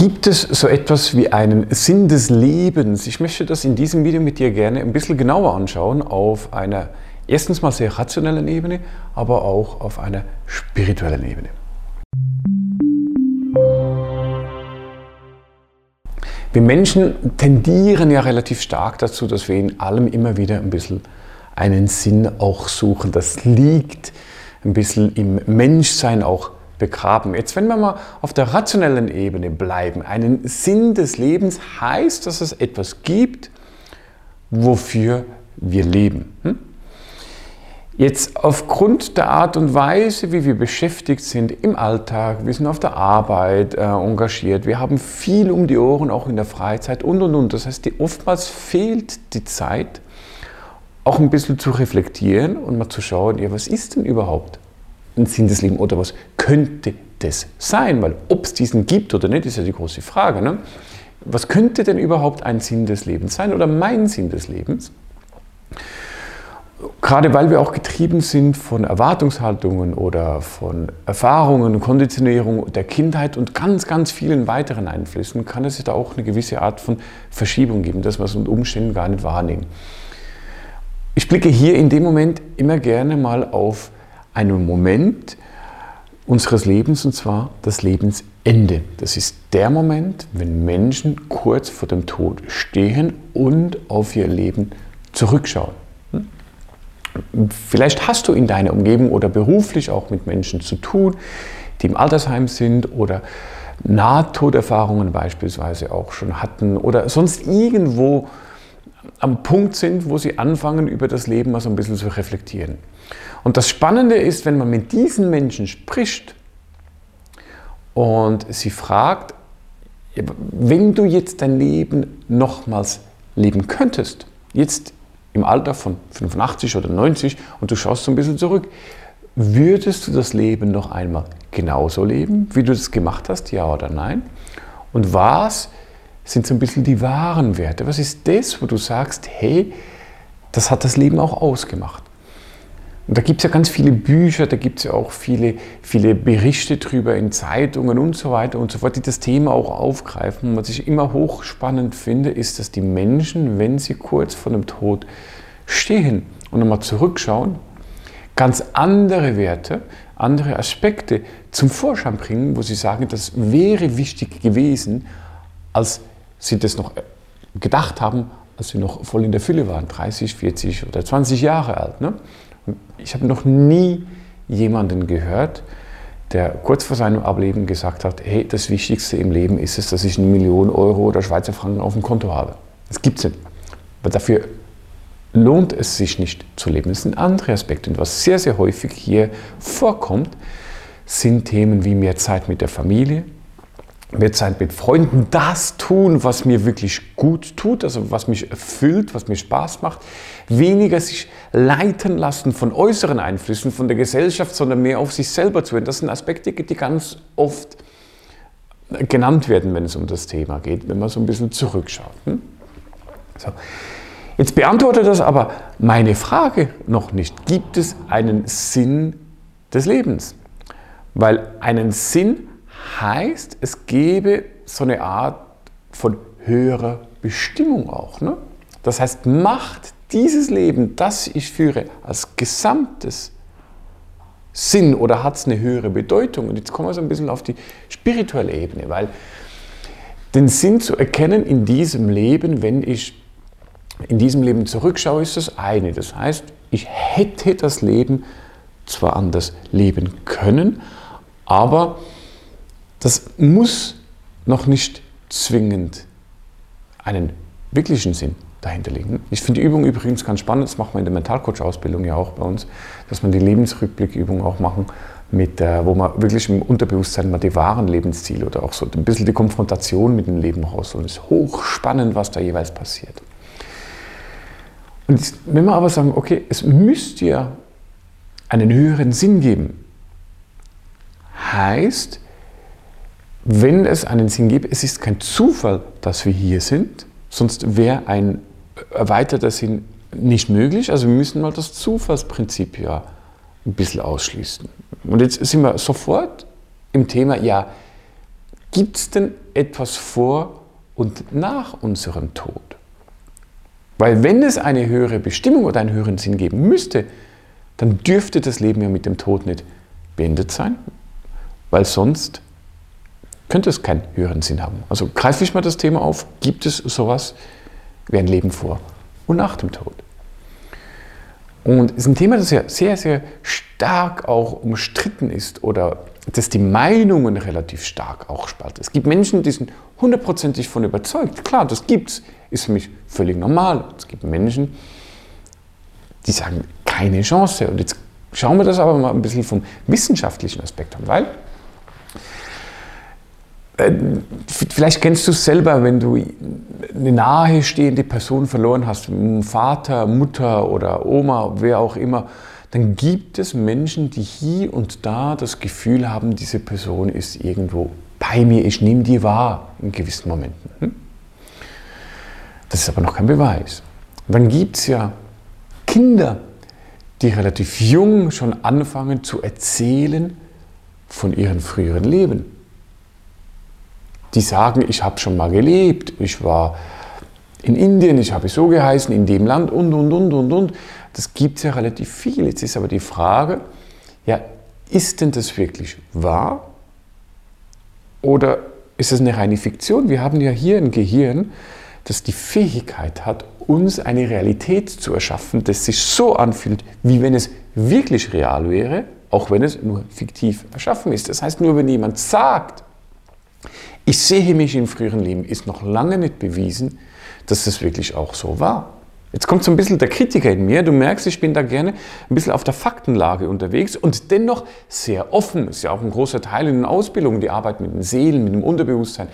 Gibt es so etwas wie einen Sinn des Lebens? Ich möchte das in diesem Video mit dir gerne ein bisschen genauer anschauen auf einer erstens mal sehr rationellen Ebene, aber auch auf einer spirituellen Ebene. Wir Menschen tendieren ja relativ stark dazu, dass wir in allem immer wieder ein bisschen einen Sinn auch suchen. Das liegt ein bisschen im Menschsein auch begraben. Jetzt, wenn wir mal auf der rationellen Ebene bleiben, einen Sinn des Lebens heißt, dass es etwas gibt, wofür wir leben. Hm? Jetzt aufgrund der Art und Weise, wie wir beschäftigt sind im Alltag, wir sind auf der Arbeit äh, engagiert, wir haben viel um die Ohren, auch in der Freizeit und und und. Das heißt, die, oftmals fehlt die Zeit, auch ein bisschen zu reflektieren und mal zu schauen, ja, was ist denn überhaupt ein Sinn des Lebens oder was könnte das sein? Weil ob es diesen gibt oder nicht, ist ja die große Frage. Ne? Was könnte denn überhaupt ein Sinn des Lebens sein oder mein Sinn des Lebens? Gerade weil wir auch getrieben sind von Erwartungshaltungen oder von Erfahrungen, Konditionierung der Kindheit und ganz, ganz vielen weiteren Einflüssen, kann es da auch eine gewisse Art von Verschiebung geben, dass wir es unter Umständen gar nicht wahrnehmen. Ich blicke hier in dem Moment immer gerne mal auf einen Moment unseres Lebens, und zwar das Lebensende. Das ist der Moment, wenn Menschen kurz vor dem Tod stehen und auf ihr Leben zurückschauen. Vielleicht hast du in deiner Umgebung oder beruflich auch mit Menschen zu tun, die im Altersheim sind oder Nahtoderfahrungen beispielsweise auch schon hatten oder sonst irgendwo am Punkt sind, wo sie anfangen, über das Leben mal so ein bisschen zu reflektieren. Und das Spannende ist, wenn man mit diesen Menschen spricht und sie fragt, wenn du jetzt dein Leben nochmals leben könntest, jetzt im Alter von 85 oder 90 und du schaust so ein bisschen zurück, würdest du das Leben noch einmal genauso leben, wie du das gemacht hast, ja oder nein? Und was sind so ein bisschen die wahren Werte? Was ist das, wo du sagst, hey, das hat das Leben auch ausgemacht? Da gibt es ja ganz viele Bücher, da gibt es ja auch viele, viele Berichte drüber in Zeitungen und so weiter und so fort, die das Thema auch aufgreifen. Und was ich immer hochspannend finde, ist, dass die Menschen, wenn sie kurz vor dem Tod stehen und nochmal zurückschauen, ganz andere Werte, andere Aspekte zum Vorschein bringen, wo sie sagen, das wäre wichtig gewesen, als sie das noch gedacht haben, als sie noch voll in der Fülle waren, 30, 40 oder 20 Jahre alt. Ne? Ich habe noch nie jemanden gehört, der kurz vor seinem Ableben gesagt hat, hey, das Wichtigste im Leben ist es, dass ich eine Million Euro oder Schweizer Franken auf dem Konto habe. Das gibt es nicht. Aber dafür lohnt es sich nicht zu leben. Das sind andere Aspekte. Und was sehr, sehr häufig hier vorkommt, sind Themen wie mehr Zeit mit der Familie, mehr Zeit mit Freunden, das tun, was mir wirklich gut tut, also was mich erfüllt, was mir Spaß macht, weniger sich leiten lassen von äußeren Einflüssen, von der Gesellschaft, sondern mehr auf sich selber zu hören. Das sind Aspekte, die ganz oft genannt werden, wenn es um das Thema geht, wenn man so ein bisschen zurückschaut. Hm? So. Jetzt beantwortet das aber meine Frage noch nicht. Gibt es einen Sinn des Lebens? Weil einen Sinn heißt, es gäbe so eine Art von höherer Bestimmung auch. Ne? Das heißt, macht dieses Leben, das ich führe, als gesamtes Sinn oder hat es eine höhere Bedeutung? Und jetzt kommen wir so ein bisschen auf die spirituelle Ebene, weil den Sinn zu erkennen in diesem Leben, wenn ich in diesem Leben zurückschaue, ist das eine. Das heißt, ich hätte das Leben zwar anders leben können, aber das muss noch nicht zwingend einen wirklichen Sinn dahinter liegen. Ich finde die Übung übrigens ganz spannend, das macht man in der Mentalcoach-Ausbildung ja auch bei uns, dass man die Lebensrückblickübung auch machen, mit, äh, wo man wirklich im Unterbewusstsein mal die wahren Lebensziele oder auch so ein bisschen die Konfrontation mit dem Leben rausholen. Es ist hochspannend, was da jeweils passiert. Und wenn wir aber sagen, okay, es müsste ja einen höheren Sinn geben, heißt, wenn es einen Sinn gibt, es ist kein Zufall, dass wir hier sind, sonst wäre ein erweiterter Sinn nicht möglich. Also wir müssen mal das Zufallsprinzip ja ein bisschen ausschließen. Und jetzt sind wir sofort im Thema, ja, Gibt es denn etwas vor und nach unserem Tod? Weil wenn es eine höhere Bestimmung oder einen höheren Sinn geben müsste, dann dürfte das Leben ja mit dem Tod nicht beendet sein, weil sonst könnte es keinen höheren Sinn haben. Also greife ich mal das Thema auf, gibt es sowas wie ein Leben vor und nach dem Tod? Und es ist ein Thema, das ja sehr, sehr stark auch umstritten ist oder dass die Meinungen relativ stark auch spalten. Es gibt Menschen, die sind hundertprozentig von überzeugt. Klar, das gibt es, ist für mich völlig normal. Es gibt Menschen, die sagen, keine Chance. Und jetzt schauen wir das aber mal ein bisschen vom wissenschaftlichen Aspekt an, weil vielleicht kennst du es selber, wenn du eine nahestehende Person verloren hast, Vater, Mutter oder Oma, wer auch immer, dann gibt es Menschen, die hier und da das Gefühl haben, diese Person ist irgendwo bei mir, ich nehme die wahr in gewissen Momenten. Hm? Das ist aber noch kein Beweis. dann gibt es ja Kinder, die relativ jung schon anfangen zu erzählen von ihrem früheren Leben. Die sagen, ich habe schon mal gelebt, ich war in Indien, ich habe so geheißen, in dem Land und, und, und, und, und. Das gibt es ja relativ viel. Jetzt ist aber die Frage, ja, ist denn das wirklich wahr? Oder ist es eine reine Fiktion? Wir haben ja hier ein Gehirn, das die Fähigkeit hat, uns eine Realität zu erschaffen, das sich so anfühlt, wie wenn es wirklich real wäre, auch wenn es nur fiktiv erschaffen ist. Das heißt, nur wenn jemand sagt, ich sehe mich im früheren Leben, ist noch lange nicht bewiesen, dass das wirklich auch so war. Jetzt kommt so ein bisschen der Kritiker in mir. Du merkst, ich bin da gerne ein bisschen auf der Faktenlage unterwegs und dennoch sehr offen. Das ist ja auch ein großer Teil in den Ausbildungen, die Arbeit mit den Seelen, mit dem Unterbewusstsein,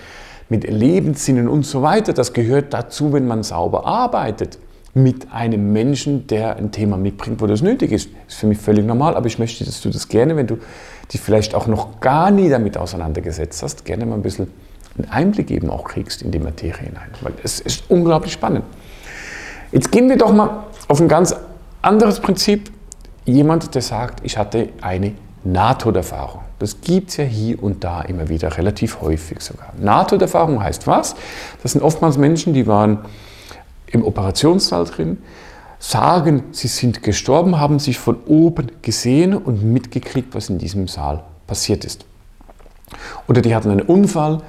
mit Lebenssinnen und so weiter. Das gehört dazu, wenn man sauber arbeitet mit einem Menschen, der ein Thema mitbringt, wo das nötig ist. Das ist für mich völlig normal, aber ich möchte, dass du das gerne, wenn du dich vielleicht auch noch gar nie damit auseinandergesetzt hast, gerne mal ein bisschen einen Einblick eben auch kriegst in die Materie hinein. Weil es ist unglaublich spannend. Jetzt gehen wir doch mal auf ein ganz anderes Prinzip. Jemand, der sagt, ich hatte eine Nahtoderfahrung. Das gibt es ja hier und da immer wieder, relativ häufig sogar. Nahtoderfahrung heißt was? Das sind oftmals Menschen, die waren im Operationssaal drin, sagen, sie sind gestorben, haben sich von oben gesehen und mitgekriegt, was in diesem Saal passiert ist. Oder die hatten einen Unfall,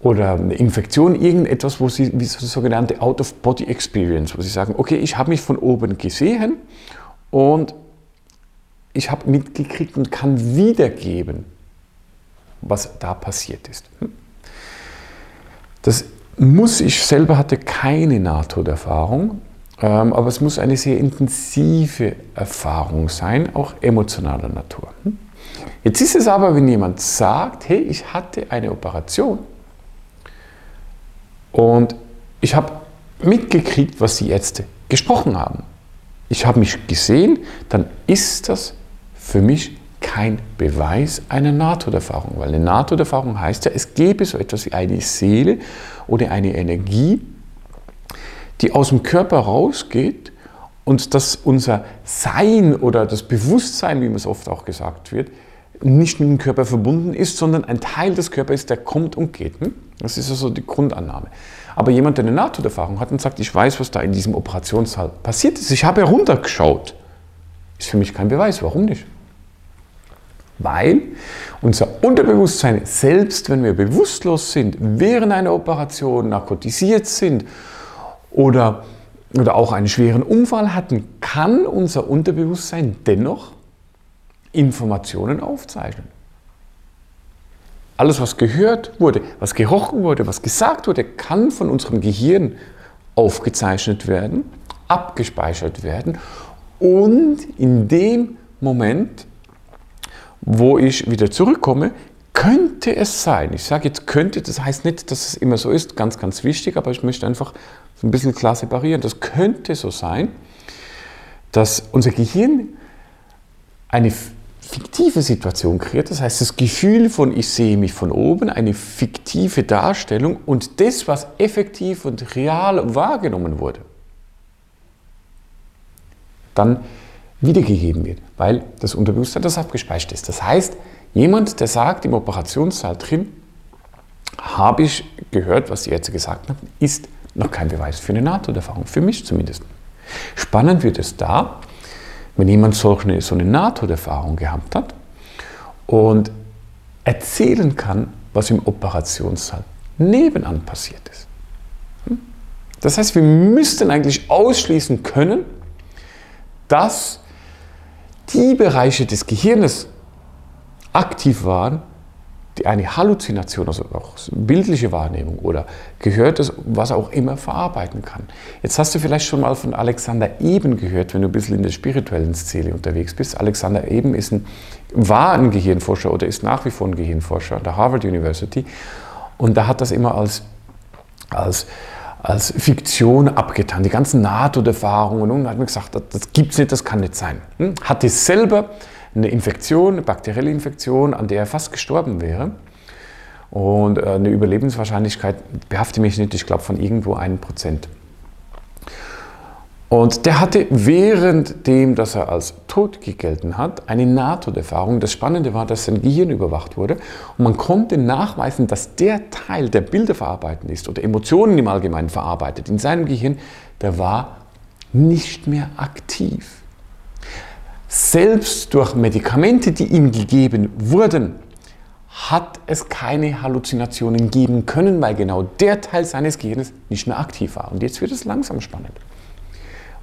oder eine Infektion, irgendetwas, wo sie, wie so eine sogenannte Out-of-Body-Experience, wo sie sagen, okay, ich habe mich von oben gesehen und ich habe mitgekriegt und kann wiedergeben, was da passiert ist. Hm? Das muss, ich selber hatte keine Nahtoderfahrung, ähm, aber es muss eine sehr intensive Erfahrung sein, auch emotionaler Natur. Hm? Jetzt ist es aber, wenn jemand sagt, hey, ich hatte eine Operation, und ich habe mitgekriegt, was sie Ärzte gesprochen haben. Ich habe mich gesehen, dann ist das für mich kein Beweis einer Nahtoderfahrung, weil eine Nahtoderfahrung heißt ja, es gäbe so etwas wie eine Seele oder eine Energie, die aus dem Körper rausgeht und dass unser Sein oder das Bewusstsein, wie man es oft auch gesagt wird, nicht mit dem Körper verbunden ist, sondern ein Teil des Körpers ist, der kommt und geht. Hm? Das ist also die Grundannahme. Aber jemand, der eine Nahtoderfahrung hat und sagt, ich weiß, was da in diesem Operationssaal passiert ist, ich habe heruntergeschaut, ist für mich kein Beweis. Warum nicht? Weil unser Unterbewusstsein, selbst wenn wir bewusstlos sind, während einer Operation narkotisiert sind oder, oder auch einen schweren Unfall hatten, kann unser Unterbewusstsein dennoch Informationen aufzeichnen. Alles, was gehört wurde, was gerochen wurde, was gesagt wurde, kann von unserem Gehirn aufgezeichnet werden, abgespeichert werden und in dem Moment, wo ich wieder zurückkomme, könnte es sein, ich sage jetzt könnte, das heißt nicht, dass es immer so ist, ganz, ganz wichtig, aber ich möchte einfach so ein bisschen klar separieren, das könnte so sein, dass unser Gehirn eine fiktive Situation kreiert. Das heißt, das Gefühl von ich sehe mich von oben, eine fiktive Darstellung und das, was effektiv und real wahrgenommen wurde, dann wiedergegeben wird, weil das Unterbewusstsein das abgespeichert ist. Das heißt, jemand, der sagt im Operationssaal drin, habe ich gehört, was die Ärzte gesagt haben, ist noch kein Beweis für eine Nahtoderfahrung, für mich zumindest. Spannend wird es da, wenn jemand solche, so eine Nahtoderfahrung gehabt hat und erzählen kann, was im Operationssaal nebenan passiert ist. Hm? Das heißt, wir müssten eigentlich ausschließen können, dass die Bereiche des Gehirnes aktiv waren, die eine Halluzination, also auch bildliche Wahrnehmung oder Gehörtes, was auch immer verarbeiten kann. Jetzt hast du vielleicht schon mal von Alexander Eben gehört, wenn du ein bisschen in der spirituellen Szene unterwegs bist. Alexander Eben ist ein, war ein Gehirnforscher oder ist nach wie vor ein Gehirnforscher an der Harvard University und da hat das immer als, als, als Fiktion abgetan, die ganzen NATO-Erfahrungen und hat mir gesagt, das, das gibt es nicht, das kann nicht sein. Hm? Hat es selber eine Infektion, eine bakterielle Infektion, an der er fast gestorben wäre. Und äh, eine Überlebenswahrscheinlichkeit, behafte mich nicht, ich glaube von irgendwo einem Prozent. Und der hatte währenddem, dass er als tot gegelten hat, eine Nahtoderfahrung. Das Spannende war, dass sein Gehirn überwacht wurde und man konnte nachweisen, dass der Teil, der Bilder verarbeiten ist oder Emotionen im Allgemeinen verarbeitet, in seinem Gehirn, der war nicht mehr aktiv. Selbst durch Medikamente, die ihm gegeben wurden, hat es keine Halluzinationen geben können, weil genau der Teil seines Gehirns nicht mehr aktiv war. Und jetzt wird es langsam spannend.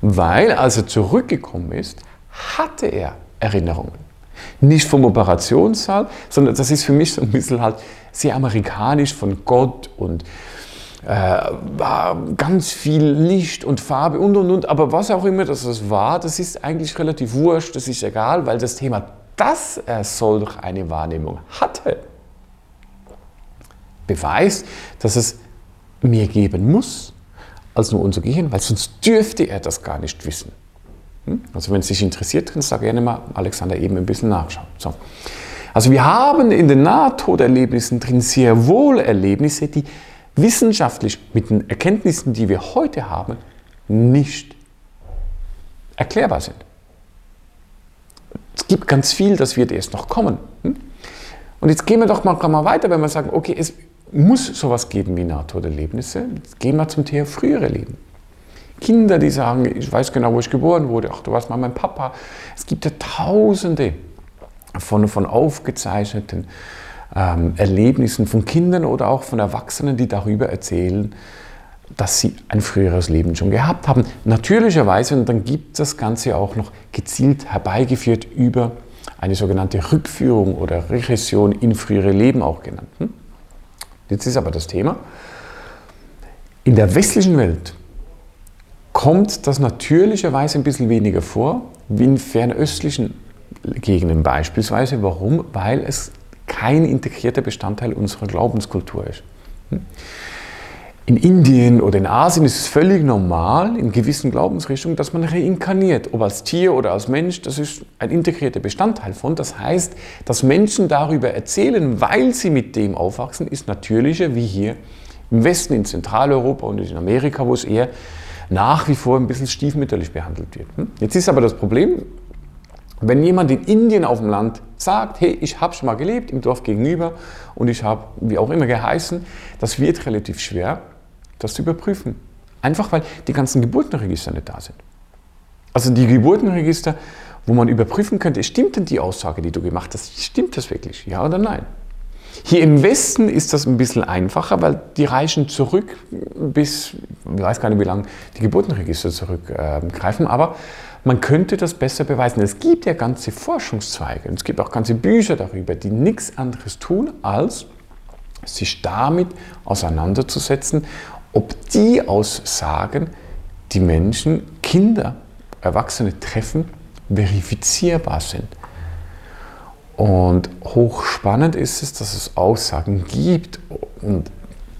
Weil als er zurückgekommen ist, hatte er Erinnerungen. Nicht vom Operationssaal, sondern das ist für mich so ein bisschen halt sehr amerikanisch von Gott und äh, ganz viel Licht und Farbe und und und. Aber was auch immer das war, das ist eigentlich relativ wurscht, das ist egal, weil das Thema, dass er solch eine Wahrnehmung hatte, beweist, dass es mehr geben muss als nur unser Gehirn, weil sonst dürfte er das gar nicht wissen. Hm? Also wenn es dich interessiert, kannst du da gerne mal Alexander eben ein bisschen nachschauen. So. Also wir haben in den Nahtoderlebnissen drin sehr wohl Erlebnisse, die wissenschaftlich mit den Erkenntnissen, die wir heute haben, nicht erklärbar sind. Es gibt ganz viel, das wird erst noch kommen. Hm? Und jetzt gehen wir doch mal, mal weiter, wenn wir sagen, okay, es muss sowas geben wie Nahtoderlebnisse. Jetzt gehen wir zum Thema frühere Leben. Kinder, die sagen, ich weiß genau, wo ich geboren wurde, ach, du warst mal mein Papa. Es gibt ja tausende von, von aufgezeichneten ähm, Erlebnissen von Kindern oder auch von Erwachsenen, die darüber erzählen, dass sie ein früheres Leben schon gehabt haben. Natürlicherweise, und dann gibt das Ganze auch noch gezielt herbeigeführt über eine sogenannte Rückführung oder Regression in frühere Leben auch genannt. Hm? Jetzt ist aber das Thema, in der westlichen Welt kommt das natürlicherweise ein bisschen weniger vor, wie in fernöstlichen Gegenden beispielsweise. Warum? Weil es kein integrierter Bestandteil unserer Glaubenskultur ist. In Indien oder in Asien ist es völlig normal, in gewissen Glaubensrichtungen, dass man reinkarniert, ob als Tier oder als Mensch, das ist ein integrierter Bestandteil von. Das heißt, dass Menschen darüber erzählen, weil sie mit dem aufwachsen, ist natürlicher wie hier im Westen, in Zentraleuropa und in Amerika, wo es eher nach wie vor ein bisschen stiefmütterlich behandelt wird. Hm? Jetzt ist aber das Problem, wenn jemand in Indien auf dem Land sagt, hey, ich habe schon mal gelebt im Dorf gegenüber und ich habe wie auch immer geheißen, das wird relativ schwer, das zu überprüfen. Einfach weil die ganzen Geburtenregister nicht da sind. Also die Geburtenregister, wo man überprüfen könnte, stimmt denn die Aussage, die du gemacht hast, stimmt das wirklich, ja oder nein? Hier im Westen ist das ein bisschen einfacher, weil die reichen zurück bis, ich weiß gar nicht, wie lange die Geburtenregister zurückgreifen, aber man könnte das besser beweisen. Es gibt ja ganze Forschungszweige und es gibt auch ganze Bücher darüber, die nichts anderes tun, als sich damit auseinanderzusetzen, ob die Aussagen, die Menschen, Kinder, Erwachsene treffen, verifizierbar sind. Und hochspannend ist es, dass es Aussagen gibt und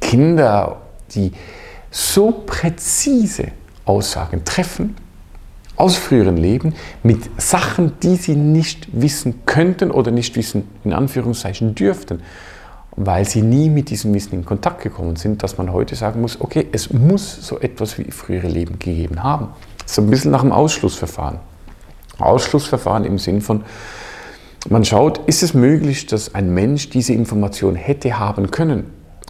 Kinder, die so präzise Aussagen treffen, aus früheren Leben mit Sachen, die sie nicht wissen könnten oder nicht wissen, in Anführungszeichen dürften, weil sie nie mit diesem Wissen in Kontakt gekommen sind, dass man heute sagen muss, okay, es muss so etwas wie frühere Leben gegeben haben. So ein bisschen nach dem Ausschlussverfahren. Ausschlussverfahren im Sinn von, man schaut, ist es möglich, dass ein Mensch diese Information hätte haben können,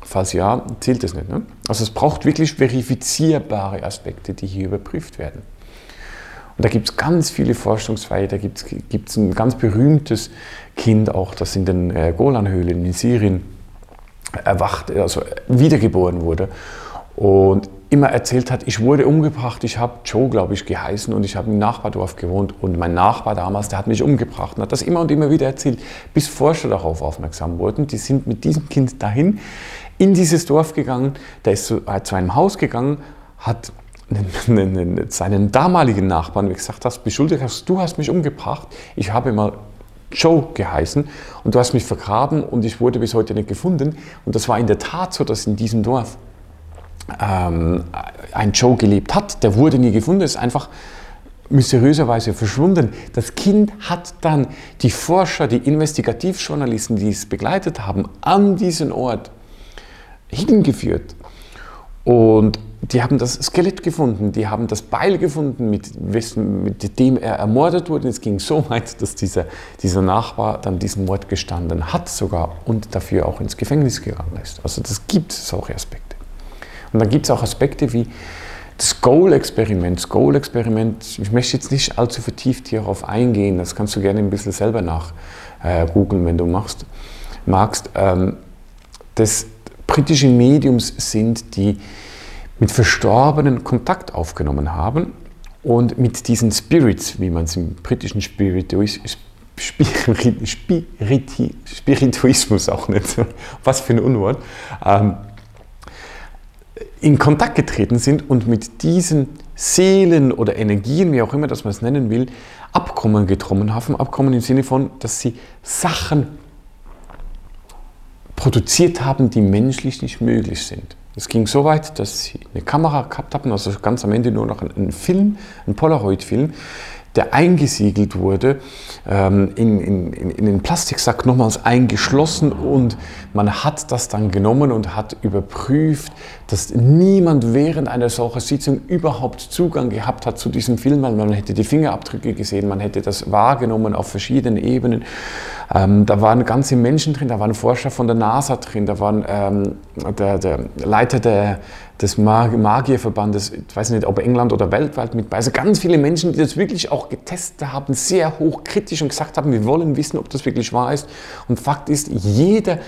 Falls ja, zählt es nicht. Ne? Also es braucht wirklich verifizierbare Aspekte, die hier überprüft werden. Und da gibt es ganz viele Forschungsfälle. Da gibt es ein ganz berühmtes Kind auch, das in den äh, Golanhöhlen in Syrien erwacht, also wiedergeboren wurde und immer erzählt hat, ich wurde umgebracht, ich habe Joe, glaube ich, geheißen und ich habe im Nachbardorf gewohnt und mein Nachbar damals, der hat mich umgebracht und hat das immer und immer wieder erzählt, bis Forscher darauf aufmerksam wurden. Die sind mit diesem Kind dahin in dieses Dorf gegangen, der ist zu, äh, zu einem Haus gegangen, hat seinen damaligen Nachbarn gesagt hast, beschuldigt hast, du hast mich umgebracht, ich habe mal Joe geheißen und du hast mich vergraben und ich wurde bis heute nicht gefunden. Und das war in der Tat so, dass in diesem Dorf ähm, ein Joe gelebt hat. Der wurde nie gefunden, ist einfach mysteriöserweise verschwunden. Das Kind hat dann die Forscher, die Investigativjournalisten, die es begleitet haben, an diesen Ort hingeführt. Und die haben das Skelett gefunden, die haben das Beil gefunden, mit, mit dem er ermordet wurde. Es ging so weit, dass dieser, dieser Nachbar dann diesen Mord gestanden hat sogar und dafür auch ins Gefängnis gegangen ist. Also das gibt solche Aspekte. Und dann gibt es auch Aspekte wie das Goal-Experiment. Das Goal-Experiment, ich möchte jetzt nicht allzu vertieft hierauf eingehen, das kannst du gerne ein bisschen selber nach äh, wenn du machst, magst. Ähm, das britische Mediums sind, die mit Verstorbenen Kontakt aufgenommen haben und mit diesen Spirits, wie man es im britischen Spirituis, Spirituismus auch nennt, was für ein Unwort, ähm, in Kontakt getreten sind und mit diesen Seelen oder Energien, wie auch immer das man es nennen will, Abkommen getroffen haben. Abkommen im Sinne von, dass sie Sachen produziert haben, die menschlich nicht möglich sind. Es ging so weit, dass sie eine Kamera gehabt haben, also ganz am Ende nur noch einen Film, einen Polaroid-Film, der eingesiegelt wurde, ähm, in, in, in den Plastiksack nochmals eingeschlossen und man hat das dann genommen und hat überprüft, dass niemand während einer solchen Sitzung überhaupt Zugang gehabt hat zu diesem Film, weil man hätte die Fingerabdrücke gesehen, man hätte das wahrgenommen auf verschiedenen Ebenen. Ähm, da waren ganze Menschen drin, da waren Forscher von der NASA drin, da waren ähm, der, der Leiter der des Magierverbandes, ich weiß nicht, ob England oder weltweit mit bei. Also ganz viele Menschen, die das wirklich auch getestet haben, sehr hochkritisch und gesagt haben, wir wollen wissen, ob das wirklich wahr ist. Und Fakt ist, jeder,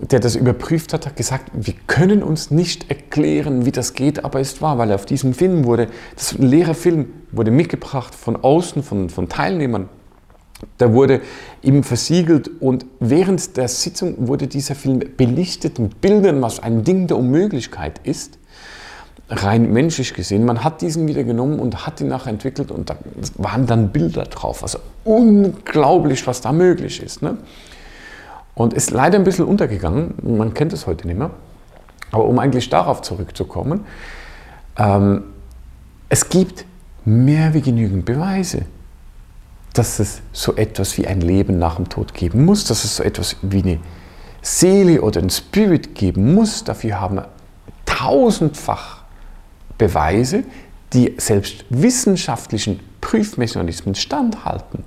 der das überprüft hat, hat gesagt, wir können uns nicht erklären, wie das geht, aber es ist wahr, weil auf diesem Film wurde, das leere Film wurde mitgebracht von außen, von, von Teilnehmern. Da wurde ihm versiegelt und während der Sitzung wurde dieser Film belichtet mit Bildern, was ein Ding der Unmöglichkeit ist, rein menschlich gesehen. Man hat diesen wieder genommen und hat ihn nachher entwickelt und da waren dann Bilder drauf. Also unglaublich, was da möglich ist. Ne? Und ist leider ein bisschen untergegangen, man kennt es heute nicht mehr. Aber um eigentlich darauf zurückzukommen, ähm, es gibt mehr wie genügend Beweise dass es so etwas wie ein Leben nach dem Tod geben muss, dass es so etwas wie eine Seele oder ein Spirit geben muss. Dafür haben wir tausendfach Beweise, die selbst wissenschaftlichen Prüfmechanismen standhalten.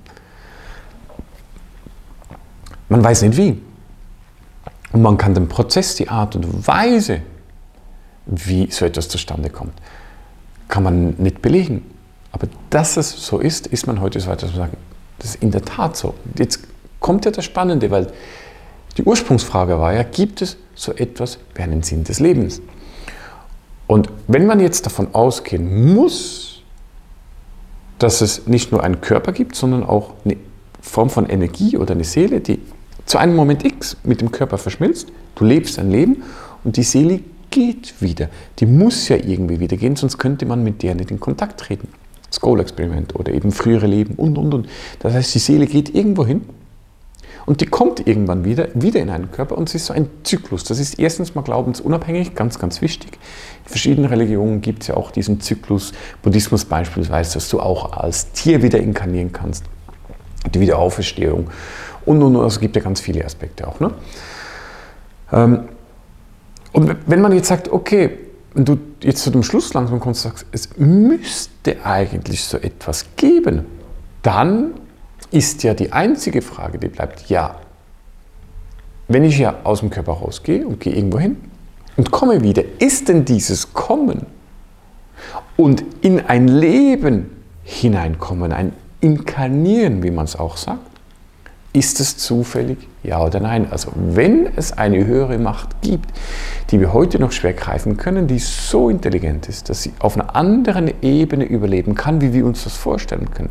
Man weiß nicht wie. Und man kann den Prozess, die Art und Weise, wie so etwas zustande kommt, kann man nicht belegen. Aber dass es so ist, ist man heute so weit, dass man sagt, das ist in der Tat so. Jetzt kommt ja das Spannende, weil die Ursprungsfrage war ja, gibt es so etwas wie einen Sinn des Lebens? Und wenn man jetzt davon ausgehen muss, dass es nicht nur einen Körper gibt, sondern auch eine Form von Energie oder eine Seele, die zu einem Moment X mit dem Körper verschmilzt, du lebst ein Leben und die Seele geht wieder. Die muss ja irgendwie wieder gehen, sonst könnte man mit der nicht in Kontakt treten. Skull-Experiment oder eben frühere Leben und, und, und. Das heißt, die Seele geht irgendwo hin und die kommt irgendwann wieder, wieder in einen Körper und es ist so ein Zyklus. Das ist erstens mal glaubensunabhängig, ganz, ganz wichtig. In verschiedenen Religionen gibt es ja auch diesen Zyklus, Buddhismus beispielsweise, dass du auch als Tier wieder inkarnieren kannst, die Wiederauferstehung und, und, und. Also gibt ja ganz viele Aspekte auch. Ne? Ähm, und wenn man jetzt sagt, okay, wenn du jetzt zu dem Schluss langsam kommst und sagst, es müsste eigentlich so etwas geben, dann ist ja die einzige Frage, die bleibt, ja, wenn ich ja aus dem Körper rausgehe und gehe irgendwo hin und komme wieder. Ist denn dieses Kommen und in ein Leben hineinkommen, ein Inkarnieren, wie man es auch sagt, ist es zufällig? Ja oder nein? Also wenn es eine höhere Macht gibt, die wir heute noch schwer greifen können, die so intelligent ist, dass sie auf einer anderen Ebene überleben kann, wie wir uns das vorstellen können,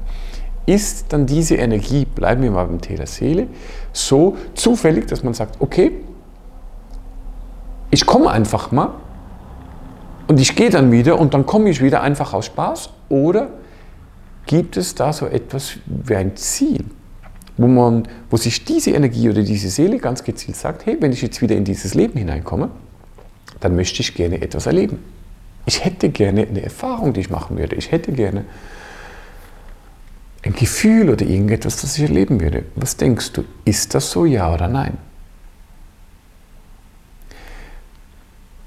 ist dann diese Energie, bleiben wir mal beim Thema Seele, so zufällig, dass man sagt, okay, ich komme einfach mal und ich gehe dann wieder und dann komme ich wieder einfach aus Spaß oder gibt es da so etwas wie ein Ziel? Wo, man, wo sich diese Energie oder diese Seele ganz gezielt sagt, hey, wenn ich jetzt wieder in dieses Leben hineinkomme, dann möchte ich gerne etwas erleben. Ich hätte gerne eine Erfahrung, die ich machen würde. Ich hätte gerne ein Gefühl oder irgendetwas, das ich erleben würde. Was denkst du? Ist das so, ja oder nein?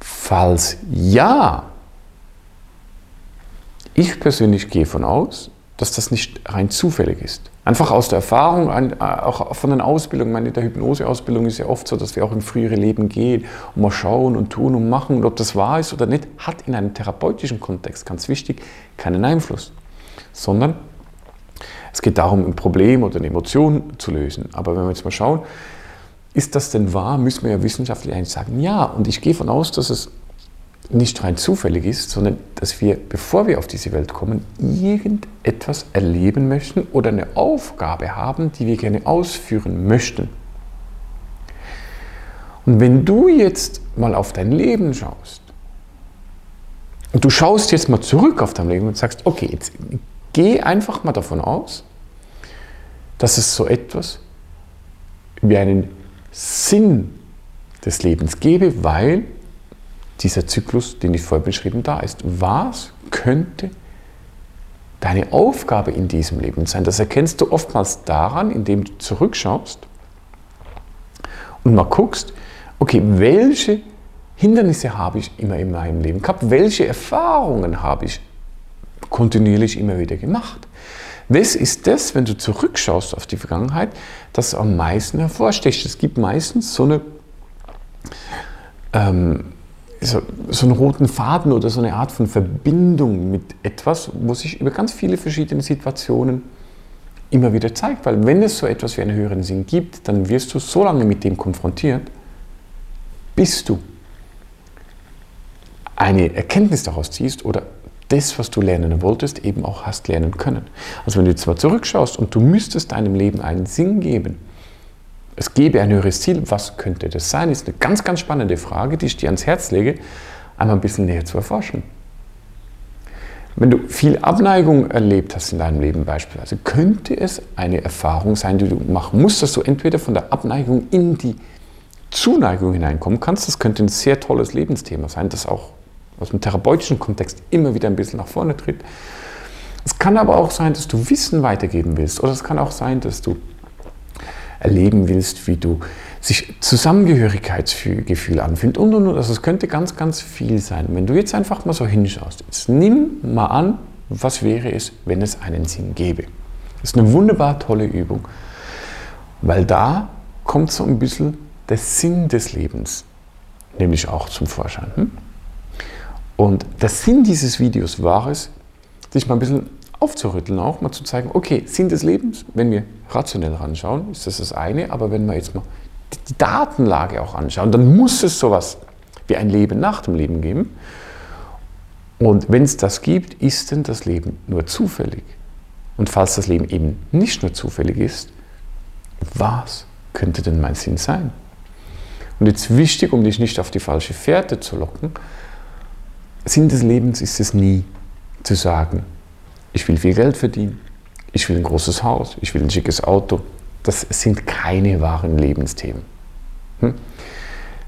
Falls ja, ich persönlich gehe von aus, dass das nicht rein zufällig ist. Einfach aus der Erfahrung, auch von den Ausbildungen. meine, in der Hypnoseausbildung ist ja oft so, dass wir auch in frühere Leben gehen und mal schauen und tun und machen. Und ob das wahr ist oder nicht, hat in einem therapeutischen Kontext, ganz wichtig, keinen Einfluss. Sondern es geht darum, ein Problem oder eine Emotion zu lösen. Aber wenn wir jetzt mal schauen, ist das denn wahr, müssen wir ja wissenschaftlich eigentlich sagen, ja. Und ich gehe davon aus, dass es nicht rein zufällig ist, sondern dass wir, bevor wir auf diese Welt kommen, irgendetwas erleben möchten oder eine Aufgabe haben, die wir gerne ausführen möchten. Und wenn du jetzt mal auf dein Leben schaust und du schaust jetzt mal zurück auf dein Leben und sagst, okay, jetzt geh einfach mal davon aus, dass es so etwas wie einen Sinn des Lebens gäbe, weil dieser Zyklus, den ich vorher beschrieben, da ist. Was könnte deine Aufgabe in diesem Leben sein? Das erkennst du oftmals daran, indem du zurückschaust und mal guckst, okay, welche Hindernisse habe ich immer in meinem Leben gehabt? Welche Erfahrungen habe ich kontinuierlich immer wieder gemacht? Was ist das, wenn du zurückschaust auf die Vergangenheit, das am meisten hervorsticht? Es gibt meistens so eine ähm, so, so einen roten Faden oder so eine Art von Verbindung mit etwas, wo sich über ganz viele verschiedene Situationen immer wieder zeigt. Weil wenn es so etwas wie einen höheren Sinn gibt, dann wirst du so lange mit dem konfrontiert, bis du eine Erkenntnis daraus ziehst oder das, was du lernen wolltest, eben auch hast lernen können. Also wenn du jetzt mal zurückschaust und du müsstest deinem Leben einen Sinn geben, es gäbe ein höheres Ziel, was könnte das sein? Ist eine ganz, ganz spannende Frage, die ich dir ans Herz lege, einmal ein bisschen näher zu erforschen. Wenn du viel Abneigung erlebt hast in deinem Leben beispielsweise, könnte es eine Erfahrung sein, die du machen musst, dass du entweder von der Abneigung in die Zuneigung hineinkommen kannst. Das könnte ein sehr tolles Lebensthema sein, das auch aus dem therapeutischen Kontext immer wieder ein bisschen nach vorne tritt. Es kann aber auch sein, dass du Wissen weitergeben willst. Oder es kann auch sein, dass du erleben willst, wie du sich Zusammengehörigkeitsgefühl anfühlt und und und. Also es könnte ganz, ganz viel sein. Wenn du jetzt einfach mal so hinschaust, jetzt nimm mal an, was wäre es, wenn es einen Sinn gäbe. Das ist eine wunderbar tolle Übung, weil da kommt so ein bisschen der Sinn des Lebens, nämlich auch zum Vorschein. Hm? Und der Sinn dieses Videos war es, sich mal ein bisschen aufzurütteln, auch mal zu zeigen, okay, Sinn des Lebens, wenn wir rationell ranschauen, ist das das eine, aber wenn wir jetzt mal die Datenlage auch anschauen, dann muss es sowas wie ein Leben nach dem Leben geben. Und wenn es das gibt, ist denn das Leben nur zufällig? Und falls das Leben eben nicht nur zufällig ist, was könnte denn mein Sinn sein? Und jetzt wichtig, um dich nicht auf die falsche Fährte zu locken, Sinn des Lebens ist es nie zu sagen, ich will viel Geld verdienen, ich will ein großes Haus, ich will ein schickes Auto. Das sind keine wahren Lebensthemen. Hm?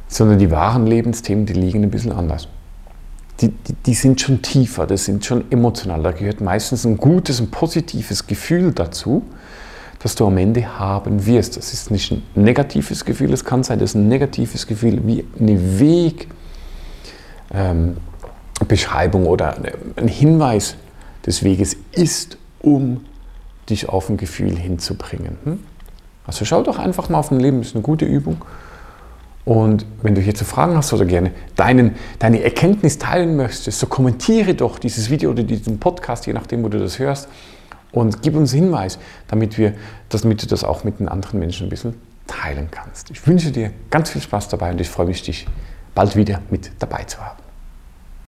Sondern die wahren Lebensthemen, die liegen ein bisschen anders. Die, die, die, sind schon tiefer, das sind schon emotional. Da gehört meistens ein gutes, ein positives Gefühl dazu, das du am Ende haben wirst. Das ist nicht ein negatives Gefühl, es kann sein, dass ein negatives Gefühl wie eine Wegbeschreibung ähm, oder ein Hinweis des Weges ist, um dich auf ein Gefühl hinzubringen. Hm? Also schau doch einfach mal auf ein Leben, das ist eine gute Übung. Und wenn du hierzu Fragen hast oder gerne deinen, deine Erkenntnis teilen möchtest, so kommentiere doch dieses Video oder diesen Podcast, je nachdem, wo du das hörst, und gib uns Hinweis, damit, wir, damit du das auch mit den anderen Menschen ein bisschen teilen kannst. Ich wünsche dir ganz viel Spaß dabei und ich freue mich, dich bald wieder mit dabei zu haben.